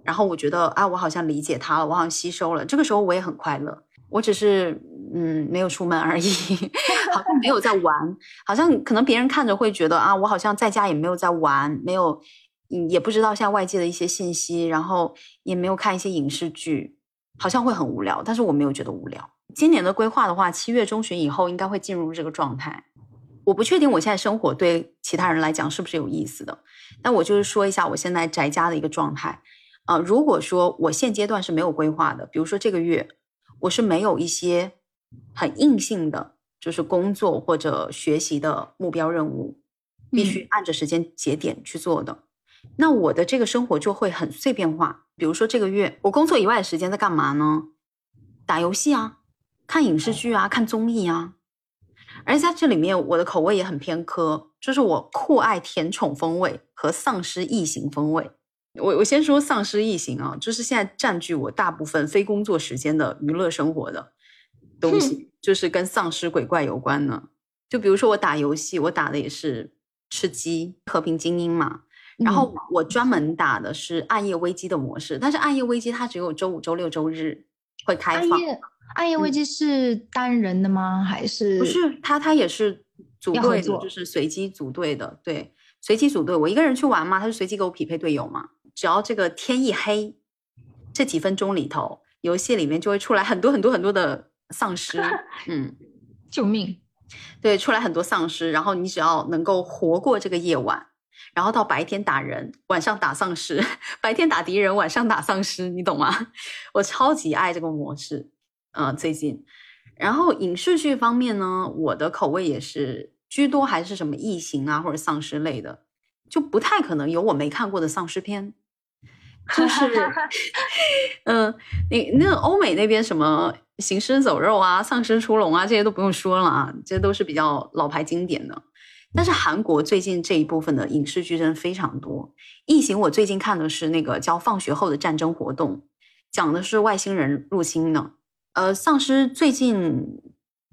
A: 然后我觉得啊，我好像理解他了，我好像吸收了。这个时候我也很快乐，我只是嗯没有出门而已，[LAUGHS] 好像没有在玩，好像可能别人看着会觉得啊，我好像在家也没有在玩，没有，也不知道像外界的一些信息，然后也没有看一些影视剧，好像会很无聊。但是我没有觉得无聊。今年的规划的话，七月中旬以后应该会进入这个状态。我不确定我现在生活对其他人来讲是不是有意思的，但我就是说一下我现在宅家的一个状态。啊，如果说我现阶段是没有规划的，比如说这个月我是没有一些很硬性的，就是工作或者学习的目标任务，必须按着时间节点去做的，那我的这个生活就会很碎片化。比如说这个月我工作以外的时间在干嘛呢？打游戏啊，看影视剧啊，看综艺啊，而且在这里面我的口味也很偏科，就是我酷爱甜宠风味和丧尸异形风味。我我先说丧尸异形啊，就是现在占据我大部分非工作时间的娱乐生活的东西，就是跟丧尸鬼怪有关的。就比如说我打游戏，我打的也是吃鸡和平精英嘛，然后我专门打的是暗夜危机的模式，但是暗夜危机它只有周五、周六、周日会开放。
B: 暗夜暗夜危机是单人的吗？还是
A: 不是？它它也是组队的，就是随机组队的。对，随机组队，我一个人去玩嘛，他是随机给我匹配队友嘛。只要这个天一黑，这几分钟里头，游戏里面就会出来很多很多很多的丧尸。[LAUGHS] 嗯，
B: 救命！
A: 对，出来很多丧尸，然后你只要能够活过这个夜晚，然后到白天打人，晚上打丧尸，白天打敌人，晚上打丧尸，你懂吗？[LAUGHS] 我超级爱这个模式，嗯，最近。然后影视剧方面呢，我的口味也是居多，还是什么异形啊或者丧尸类的，就不太可能有我没看过的丧尸片。就是，[LAUGHS] 嗯，你那欧美那边什么行尸走肉啊、丧尸出笼啊，这些都不用说了啊，这都是比较老牌经典的。但是韩国最近这一部分的影视剧真的非常多。异形我最近看的是那个叫《放学后的战争活动》，讲的是外星人入侵呢。呃，丧尸最近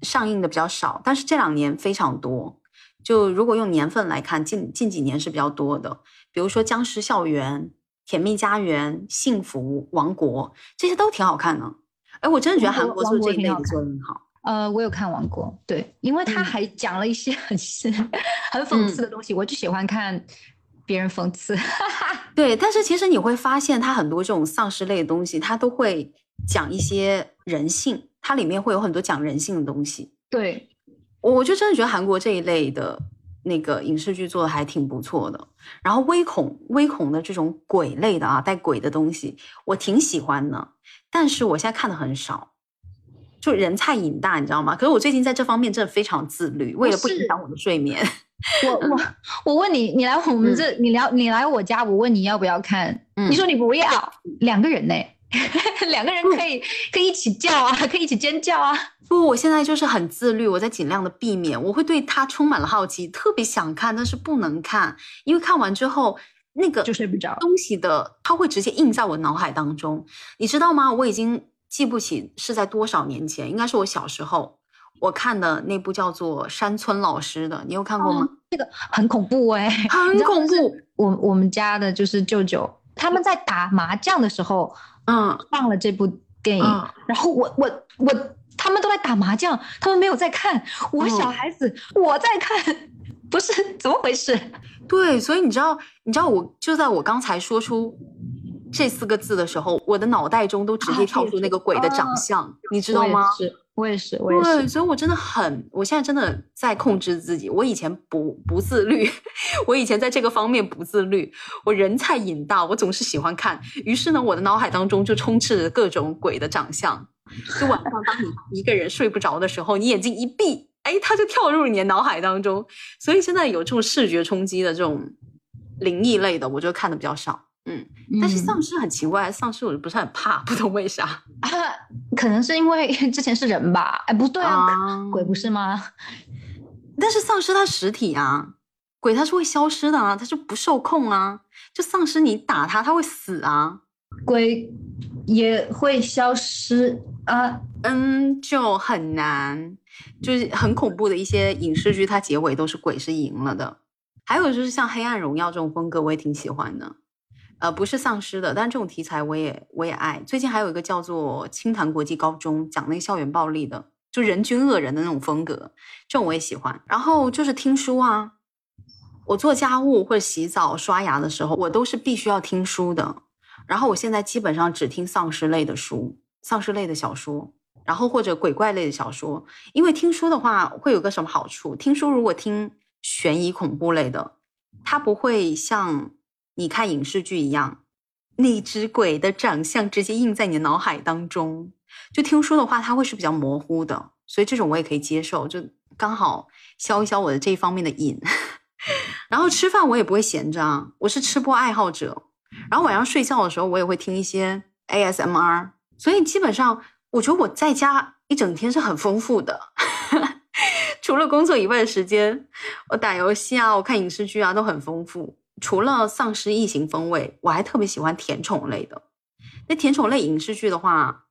A: 上映的比较少，但是这两年非常多。就如果用年份来看，近近几年是比较多的。比如说《僵尸校园》《甜蜜家园》《幸福王国》，这些都挺好看的。哎，我真的觉得韩国做这一类的做的很好。
B: 呃，我有看《王国》，对，因为他还讲了一些 [LAUGHS] 很很讽刺的东西，我就喜欢看别人讽刺。[LAUGHS]
A: 对，但是其实你会发现，他很多这种丧尸类的东西，他都会。讲一些人性，它里面会有很多讲人性的东西。
B: 对，
A: 我就真的觉得韩国这一类的那个影视剧做的还挺不错的。然后微恐、微恐的这种鬼类的啊，带鬼的东西，我挺喜欢的。但是我现在看的很少，就人菜瘾大，你知道吗？可是我最近在这方面真的非常自律，为了不影响我的睡眠。[LAUGHS]
B: 我我 [LAUGHS] 我问你，你来我们这，你聊你来我家，我问你要不要看，你说你不要，两个人呢？[LAUGHS] 两个人可以可以一起叫啊，可以一起尖叫啊！
A: 不，我现在就是很自律，我在尽量的避免。我会对他充满了好奇，特别想看，但是不能看，因为看完之后那个
B: 就睡不着
A: 东西的，它会直接印在我脑海当中，你知道吗？我已经记不起是在多少年前，应该是我小时候我看的那部叫做《山村老师》的，你有看过吗？
B: 那个很恐怖哎，
A: 很恐怖。
B: 我我们家的就是舅舅，他们在打麻将的时候。嗯，放了这部电影，然后我我我，他们都在打麻将，他们没有在看，我小孩子我在看，不是？怎么回事？
A: 对，所以你知道，你知道，我就在我刚才说出这四个字的时候，我的脑袋中都直接跳出那个鬼的长相，你知道吗？
B: 我也是，我也是，
A: 所以，我真的很，我现在真的在控制自己。我以前不不自律，[LAUGHS] 我以前在这个方面不自律。我人菜瘾大，我总是喜欢看，于是呢，我的脑海当中就充斥着各种鬼的长相。就晚上，当你一个人睡不着的时候，你眼睛一闭，哎，它就跳入你的脑海当中。所以现在有这种视觉冲击的这种灵异类的，我就看的比较少。嗯，但是丧尸很奇怪，丧尸我就不是很怕，不懂为啥
B: 啊？[LAUGHS] 可能是因为 [LAUGHS] 之前是人吧？哎，不对啊，鬼不是吗？[LAUGHS]
A: 但是丧尸它实体啊，鬼它是会消失的啊，它是不受控啊。就丧尸你打它，它会死啊，
B: 鬼也会消失啊。
A: 嗯，就很难，就是很恐怖的一些影视剧，它结尾都是鬼是赢了的。还有就是像《黑暗荣耀》这种风格，我也挺喜欢的。呃，不是丧尸的，但这种题材我也我也爱。最近还有一个叫做《青潭国际高中》，讲那个校园暴力的，就人均恶人的那种风格，这种我也喜欢。然后就是听书啊，我做家务或者洗澡、刷牙的时候，我都是必须要听书的。然后我现在基本上只听丧尸类的书、丧尸类的小说，然后或者鬼怪类的小说。因为听书的话会有个什么好处？听书如果听悬疑恐怖类的，它不会像。你看影视剧一样，那只鬼的长相直接印在你的脑海当中。就听书的话，它会是比较模糊的，所以这种我也可以接受，就刚好消一消我的这一方面的瘾。[LAUGHS] 然后吃饭我也不会闲着啊，我是吃播爱好者。然后晚上睡觉的时候，我也会听一些 ASMR。所以基本上，我觉得我在家一整天是很丰富的，[LAUGHS] 除了工作以外的时间，我打游戏啊，我看影视剧啊，都很丰富。除了丧尸异形风味，我还特别喜欢甜宠类的。那甜宠类影视剧的话，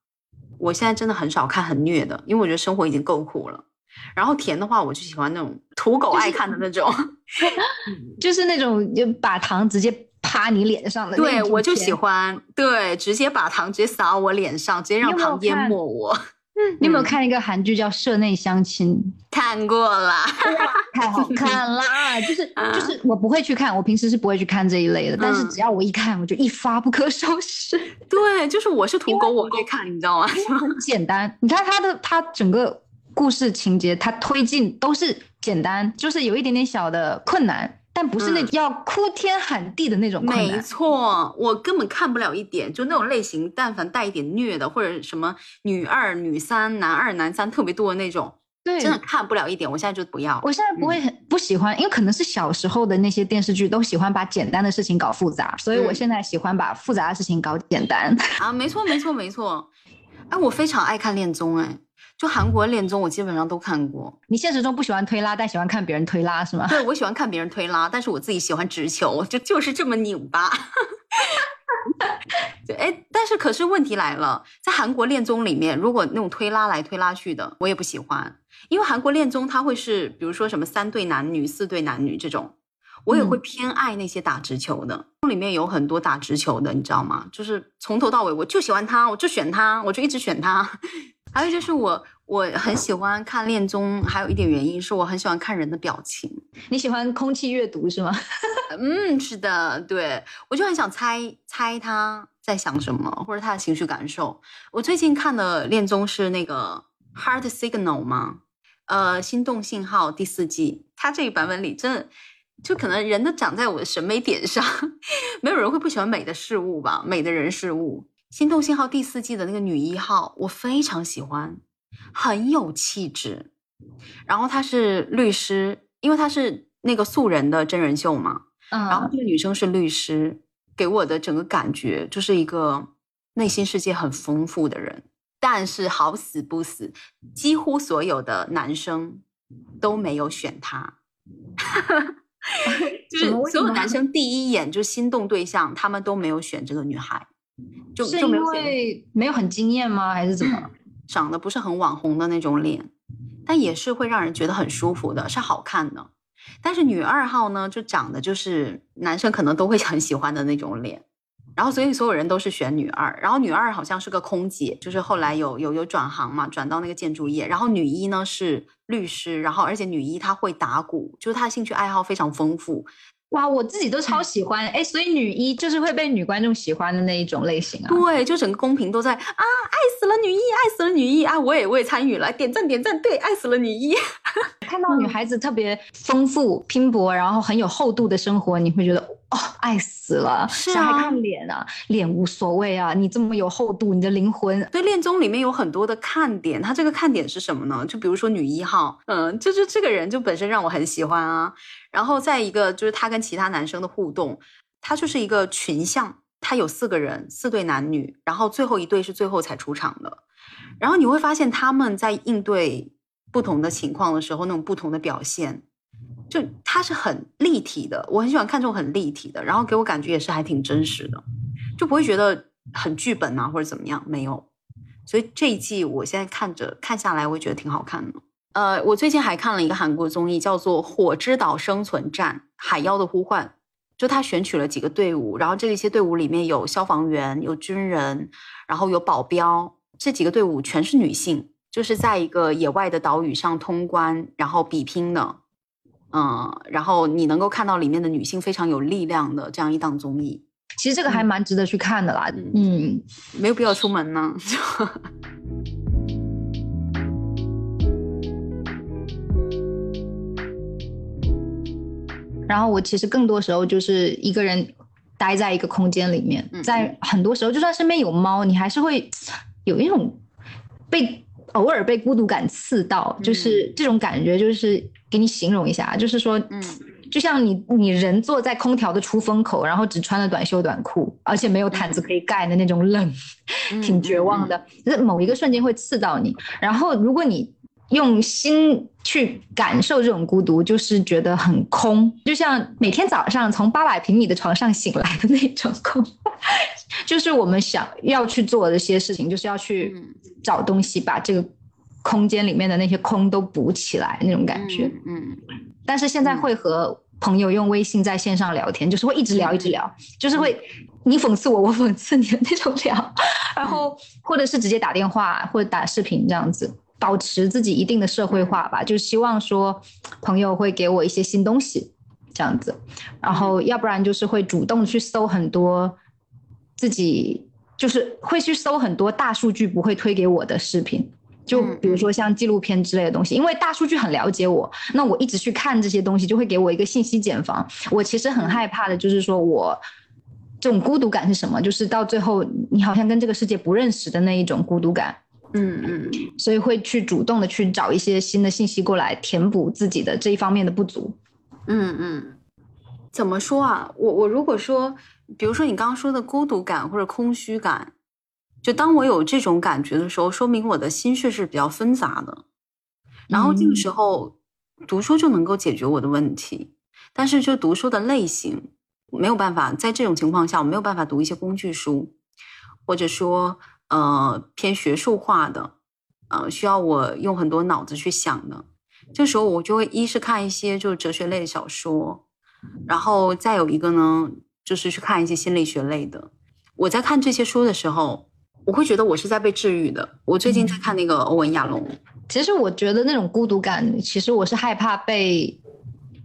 A: 我现在真的很少看很虐的，因为我觉得生活已经够苦了。然后甜的话，我就喜欢那种土狗爱看的那种，[LAUGHS]
B: 就是那种就把糖直接趴你脸上的。
A: 对，我就喜欢，对，直接把糖直接撒我脸上，直接让糖淹没我。
B: 你有没有看一个韩剧叫《社内相亲》？
A: 看过啦，
B: 太好看啦！[LAUGHS] 就是就是，我不会去看，我平时是不会去看这一类的。但是只要我一看，我就一发不可收拾。[LAUGHS]
A: 对，就是我是土狗，我会看，你知道吗？
B: 很简单，你看它的它整个故事情节，它推进都是简单，就是有一点点小的困难，但不是那种要哭天喊地的那种。
A: 没错，我根本看不了一点，就那种类型，但凡带一点虐的，或者什么女二、女三、男二、男三特别多的那种，
B: 对，
A: 真的看不了一点。我现在就不要，
B: 我现在不会很不喜欢，因为可能是小时候的那些电视剧都喜欢把简单的事情搞复杂，所以我现在喜欢把复杂的事情搞简单。
A: 啊，没错，没错，没错。哎，我非常爱看恋综，哎。就韩国恋综，我基本上都看过。
B: 你现实中不喜欢推拉，但喜欢看别人推拉是吗？
A: 对，我喜欢看别人推拉，但是我自己喜欢直球，就就是这么拧巴。[LAUGHS] 对，哎，但是可是问题来了，在韩国恋综里面，如果那种推拉来推拉去的，我也不喜欢，因为韩国恋综它会是，比如说什么三对男女、四对男女这种，我也会偏爱那些打直球的。里面有很多打直球的，你知道吗？就是从头到尾我就喜欢他，我就选他，我就一直选他。还有就是我我很喜欢看恋综，还有一点原因是我很喜欢看人的表情。
B: 你喜欢空气阅读是吗？[LAUGHS]
A: 嗯，是的，对我就很想猜猜他在想什么，或者他的情绪感受。我最近看的恋综是那个《Heart Signal》吗？呃，心动信号第四季，它这个版本里真的就可能人都长在我的审美点上，[LAUGHS] 没有人会不喜欢美的事物吧？美的人事物。心动信号第四季的那个女一号，我非常喜欢，很有气质。然后她是律师，因为她是那个素人的真人秀嘛。嗯。然后这个女生是律师，给我的整个感觉就是一个内心世界很丰富的人。但是好死不死，几乎所有的男生都没有选她。[LAUGHS] 就是所有男生第一眼就心动对象，他们都没有选这个女孩。
B: 就是因为没有很惊艳吗？还是怎么？[COUGHS]
A: 长得不是很网红的那种脸，但也是会让人觉得很舒服的，是好看的。但是女二号呢，就长得就是男生可能都会 [LAUGHS] 很喜欢的那种脸，然后所以所有人都是选女二。然后女二好像是个空姐，就是后来有有有转行嘛，转到那个建筑业。然后女一呢是律师，然后而且女一她会打鼓，就是她的兴趣爱好非常丰富。
B: 哇，我自己都超喜欢哎，所以女一就是会被女观众喜欢的那一种类型啊。
A: 对，就整个公屏都在啊，爱死了女一，爱死了女一啊！我也我也参与了，点赞点赞，对，爱死了女一。[LAUGHS]
B: 看到女孩子特别丰富、拼搏，然后很有厚度的生活，你会觉得。哦，爱死了！
A: 是
B: 啊，还看脸啊，脸无所谓啊。你这么有厚度，你的灵魂。
A: 所以，恋综里面有很多的看点，它这个看点是什么呢？就比如说女一号，嗯，就是这个人就本身让我很喜欢啊。然后再一个就是他跟其他男生的互动，他就是一个群像，他有四个人，四对男女，然后最后一对是最后才出场的。然后你会发现他们在应对不同的情况的时候，那种不同的表现。就它是很立体的，我很喜欢看这种很立体的，然后给我感觉也是还挺真实的，就不会觉得很剧本啊或者怎么样，没有。所以这一季我现在看着看下来，我觉得挺好看的。呃，我最近还看了一个韩国综艺，叫做《火之岛生存战：海妖的呼唤》，就他选取了几个队伍，然后这一些队伍里面有消防员、有军人，然后有保镖，这几个队伍全是女性，就是在一个野外的岛屿上通关，然后比拼的。嗯，然后你能够看到里面的女性非常有力量的这样一档综艺，
B: 其实这个还蛮值得去看的啦。嗯，
A: 没有必要出门呢。[LAUGHS]
B: 然后我其实更多时候就是一个人待在一个空间里面，在很多时候就算身边有猫，你还是会有一种被偶尔被孤独感刺到，就是这种感觉就是。给你形容一下，就是说，嗯，就像你你人坐在空调的出风口，然后只穿了短袖短裤，而且没有毯子可以盖的那种冷，挺绝望的。就是某一个瞬间会刺到你，然后如果你用心去感受这种孤独，就是觉得很空，就像每天早上从八百平米的床上醒来的那种空，[LAUGHS] 就是我们想要去做的一些事情，就是要去找东西把这个。空间里面的那些空都补起来那种感觉，嗯，但是现在会和朋友用微信在线上聊天，就是会一直聊一直聊，就是会你讽刺我，我讽刺你的那种聊，然后或者是直接打电话或者打视频这样子，保持自己一定的社会化吧，就希望说朋友会给我一些新东西这样子，然后要不然就是会主动去搜很多自己就是会去搜很多大数据不会推给我的视频。就比如说像纪录片之类的东西，因为大数据很了解我，那我一直去看这些东西，就会给我一个信息茧房。我其实很害怕的，就是说我这种孤独感是什么？就是到最后你好像跟这个世界不认识的那一种孤独感。
A: 嗯嗯，
B: 所以会去主动的去找一些新的信息过来填补自己的这一方面的不足。
A: 嗯嗯，怎么说啊？我我如果说，比如说你刚刚说的孤独感或者空虚感。就当我有这种感觉的时候，说明我的心绪是比较纷杂的，然后这个时候读书就能够解决我的问题。但是就读书的类型没有办法，在这种情况下，我没有办法读一些工具书，或者说呃偏学术化的，呃需要我用很多脑子去想的。这时候我就会一是看一些就是哲学类的小说，然后再有一个呢就是去看一些心理学类的。我在看这些书的时候。我会觉得我是在被治愈的。我最近在看那个欧文亚龙。
B: 其实我觉得那种孤独感，其实我是害怕被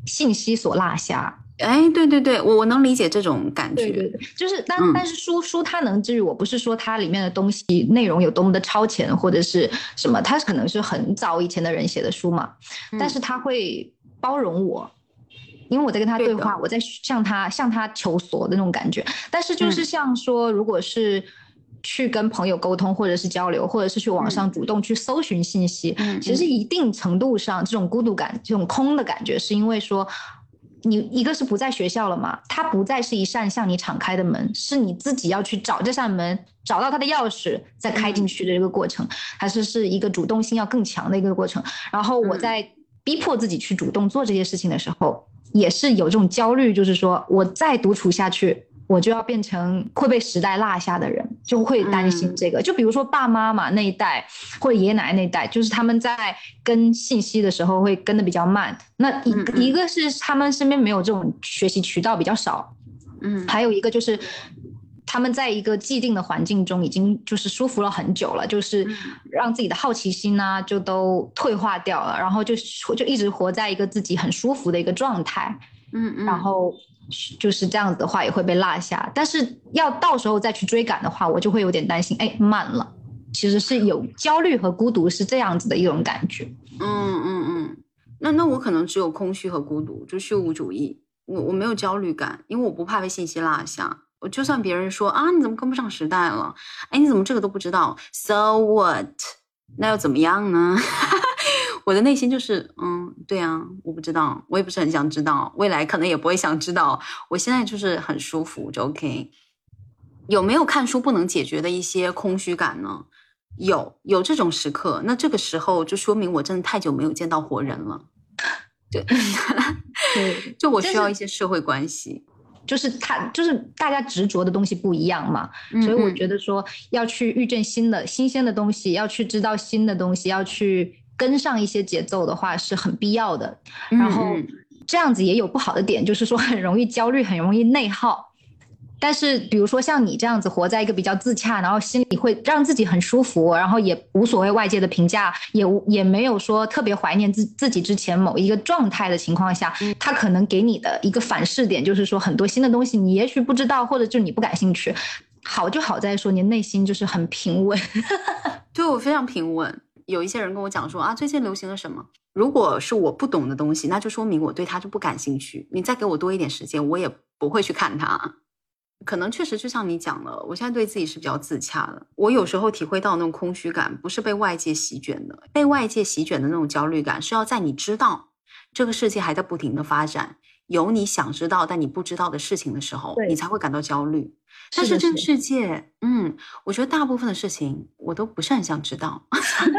B: 信息所落下。
A: 哎，对对对，我我能理解这种感觉。
B: 对对对，就是但但是书书它能治愈我，不是说它里面的东西内容有多么的超前或者是什么，它可能是很早以前的人写的书嘛。但是他会包容我，因为我在跟他对话，我在向他向他求索的那种感觉。但是就是像说，如果是。去跟朋友沟通，或者是交流，或者是去网上主动去搜寻信息，其实一定程度上，这种孤独感、这种空的感觉，是因为说，你一个是不在学校了嘛，它不再是一扇向你敞开的门，是你自己要去找这扇门，找到它的钥匙，再开进去的这个过程，还是是一个主动性要更强的一个过程。然后我在逼迫自己去主动做这些事情的时候，也是有这种焦虑，就是说我再独处下去。我就要变成会被时代落下的人，就会担心这个。就比如说爸妈嘛那一代，或者爷爷奶奶那一代，就是他们在跟信息的时候会跟的比较慢。那一一个是他们身边没有这种学习渠道比较少，
A: 嗯，
B: 还有一个就是他们在一个既定的环境中已经就是舒服了很久了，就是让自己的好奇心呢就都退化掉了，然后就就一直活在一个自己很舒服的一个状态，
A: 嗯嗯，
B: 然后。就是这样子的话，也会被落下。但是要到时候再去追赶的话，我就会有点担心。哎，慢了，其实是有焦虑和孤独，是这样子的一种感觉。
A: 嗯嗯嗯，那那我可能只有空虚和孤独，就虚无主义。我我没有焦虑感，因为我不怕被信息落下。我就算别人说啊，你怎么跟不上时代了？哎，你怎么这个都不知道？So what？那又怎么样呢？[LAUGHS] 我的内心就是，嗯，对啊，我不知道，我也不是很想知道，未来可能也不会想知道。我现在就是很舒服，就 OK。有没有看书不能解决的一些空虚感呢？有，有这种时刻。那这个时候就说明我真的太久没有见到活人了。对，[LAUGHS] 就我需要一些社会关系。
B: 就是他，就是大家执着的东西不一样嘛，所以我觉得说要去遇见新的、新鲜的东西，要去知道新的东西，要去跟上一些节奏的话是很必要的。然后这样子也有不好的点，就是说很容易焦虑，很容易内耗。但是，比如说像你这样子活在一个比较自洽，然后心里会让自己很舒服，然后也无所谓外界的评价，也也没有说特别怀念自自己之前某一个状态的情况下，他可能给你的一个反噬点就是说很多新的东西你也许不知道，或者就你不感兴趣。好就好在说你内心就是很平稳，[LAUGHS]
A: 对我非常平稳。有一些人跟我讲说啊，最近流行了什么？如果是我不懂的东西，那就说明我对他就不感兴趣。你再给我多一点时间，我也不会去看它。可能确实就像你讲的，我现在对自己是比较自洽的。我有时候体会到那种空虚感，不是被外界席卷的，被外界席卷的那种焦虑感，是要在你知道这个世界还在不停的发展，有你想知道但你不知道的事情的时候，你才会感到焦虑。但是这个世界，嗯，我觉得大部分的事情我都不是很想知道，[LAUGHS]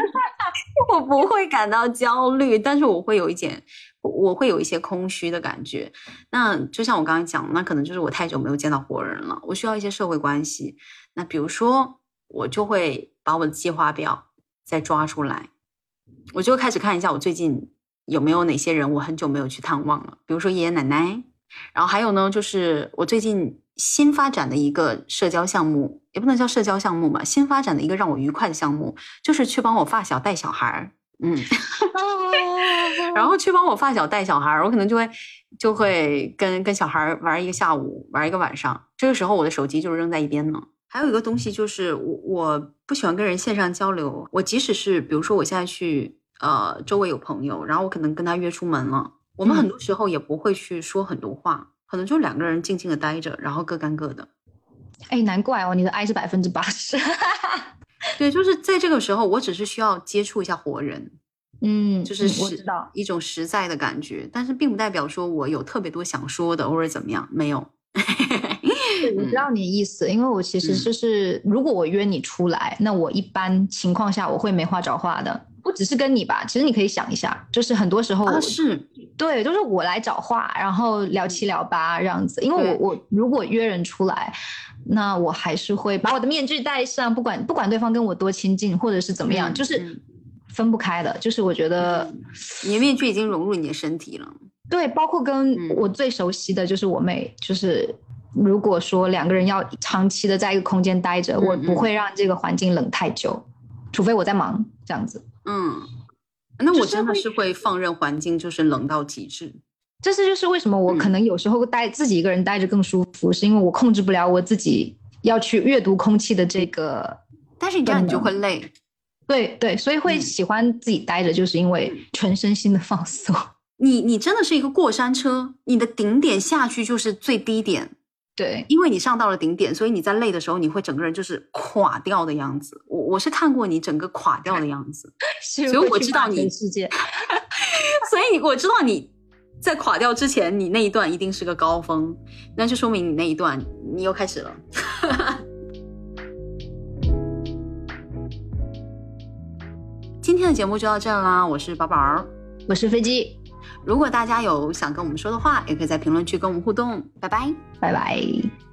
A: 我不会感到焦虑，但是我会有一点。我会有一些空虚的感觉，那就像我刚刚讲，那可能就是我太久没有见到活人了，我需要一些社会关系。那比如说，我就会把我的计划表再抓出来，我就开始看一下我最近有没有哪些人我很久没有去探望了，比如说爷爷奶奶。然后还有呢，就是我最近新发展的一个社交项目，也不能叫社交项目吧，新发展的一个让我愉快的项目，就是去帮我发小带小孩儿。嗯 [LAUGHS] [LAUGHS] 然后去帮我发小带小孩儿，我可能就会就会跟跟小孩玩一个下午，玩一个晚上。这个时候我的手机就扔在一边呢，还有一个东西就是我我不喜欢跟人线上交流。我即使是比如说我现在去呃周围有朋友，然后我可能跟他约出门了，我们
B: 嗯
A: 很多时候也不会去说很多话，可能就两个人静静的待着，然后各干各的。
B: 哎，难怪哦，你的爱是百分之八十。[LAUGHS]
A: 对，就是在这个时候，我只是需要接触一下活人，
B: 嗯，
A: 就是
B: 嗯我
A: 实
B: 知道。
A: 一种实在的感觉，但是并不代表说我有特别多想说的或者怎么样，没有。
B: 对我知 [LAUGHS] 道你的意思，因为我其实
A: 嗯
B: 就是，如果我约你出来，那我一般情况下我会没话找话的，不只是跟你吧，其实你可以想一下，就是很多时候
A: 啊，是，
B: 对，都是我来找话，然后聊七聊八这样子。因为我我如果约人出来，那我还是会把我的面具戴上，不管不管对方跟我多亲近或者是怎么样，
A: 嗯
B: 就是
A: 嗯
B: 分不开的。就是我觉得，
A: 嗯你的面具已经融入你的身体了。
B: 对，包括跟
A: 嗯
B: 我最熟悉的就是我妹，就是如果说两个人要长期的在一个空间待着，
A: 嗯
B: 我不
A: 嗯
B: 会让这个环境冷太久，除非我在忙这样子。
A: 嗯，那我真的是会放任环境，就是冷到极致。
B: 这是就是为什么我可
A: 嗯
B: 能有时候待自己一个人待着更舒服，是因为我控制不了我自己要去阅读空气的这个，
A: 但是你这样你就会累。
B: 对对，所以会
A: 嗯
B: 喜欢自己待着，就是因为全身心的放松。
A: 你你真的是一个过山车，你的顶点下去就是最低点，
B: 对，
A: 因为你上到了顶点，所以你在累的时候，你会整个人就是垮掉的样子。我我是看过你整个垮掉的样子，
B: 所
A: 所以我知道你
B: 世界。
A: 所以 [LAUGHS] [LAUGHS] 我知道你在垮掉之前，你那一段一定是个高峰，那就说明你那一段你又开始了。[LAUGHS] 今天的节目就到这儿啦，我是宝宝。
B: 我是飞机，
A: 如果大家有想跟我们说的话，也可以在评论区跟我们互动。拜拜。
B: 拜拜。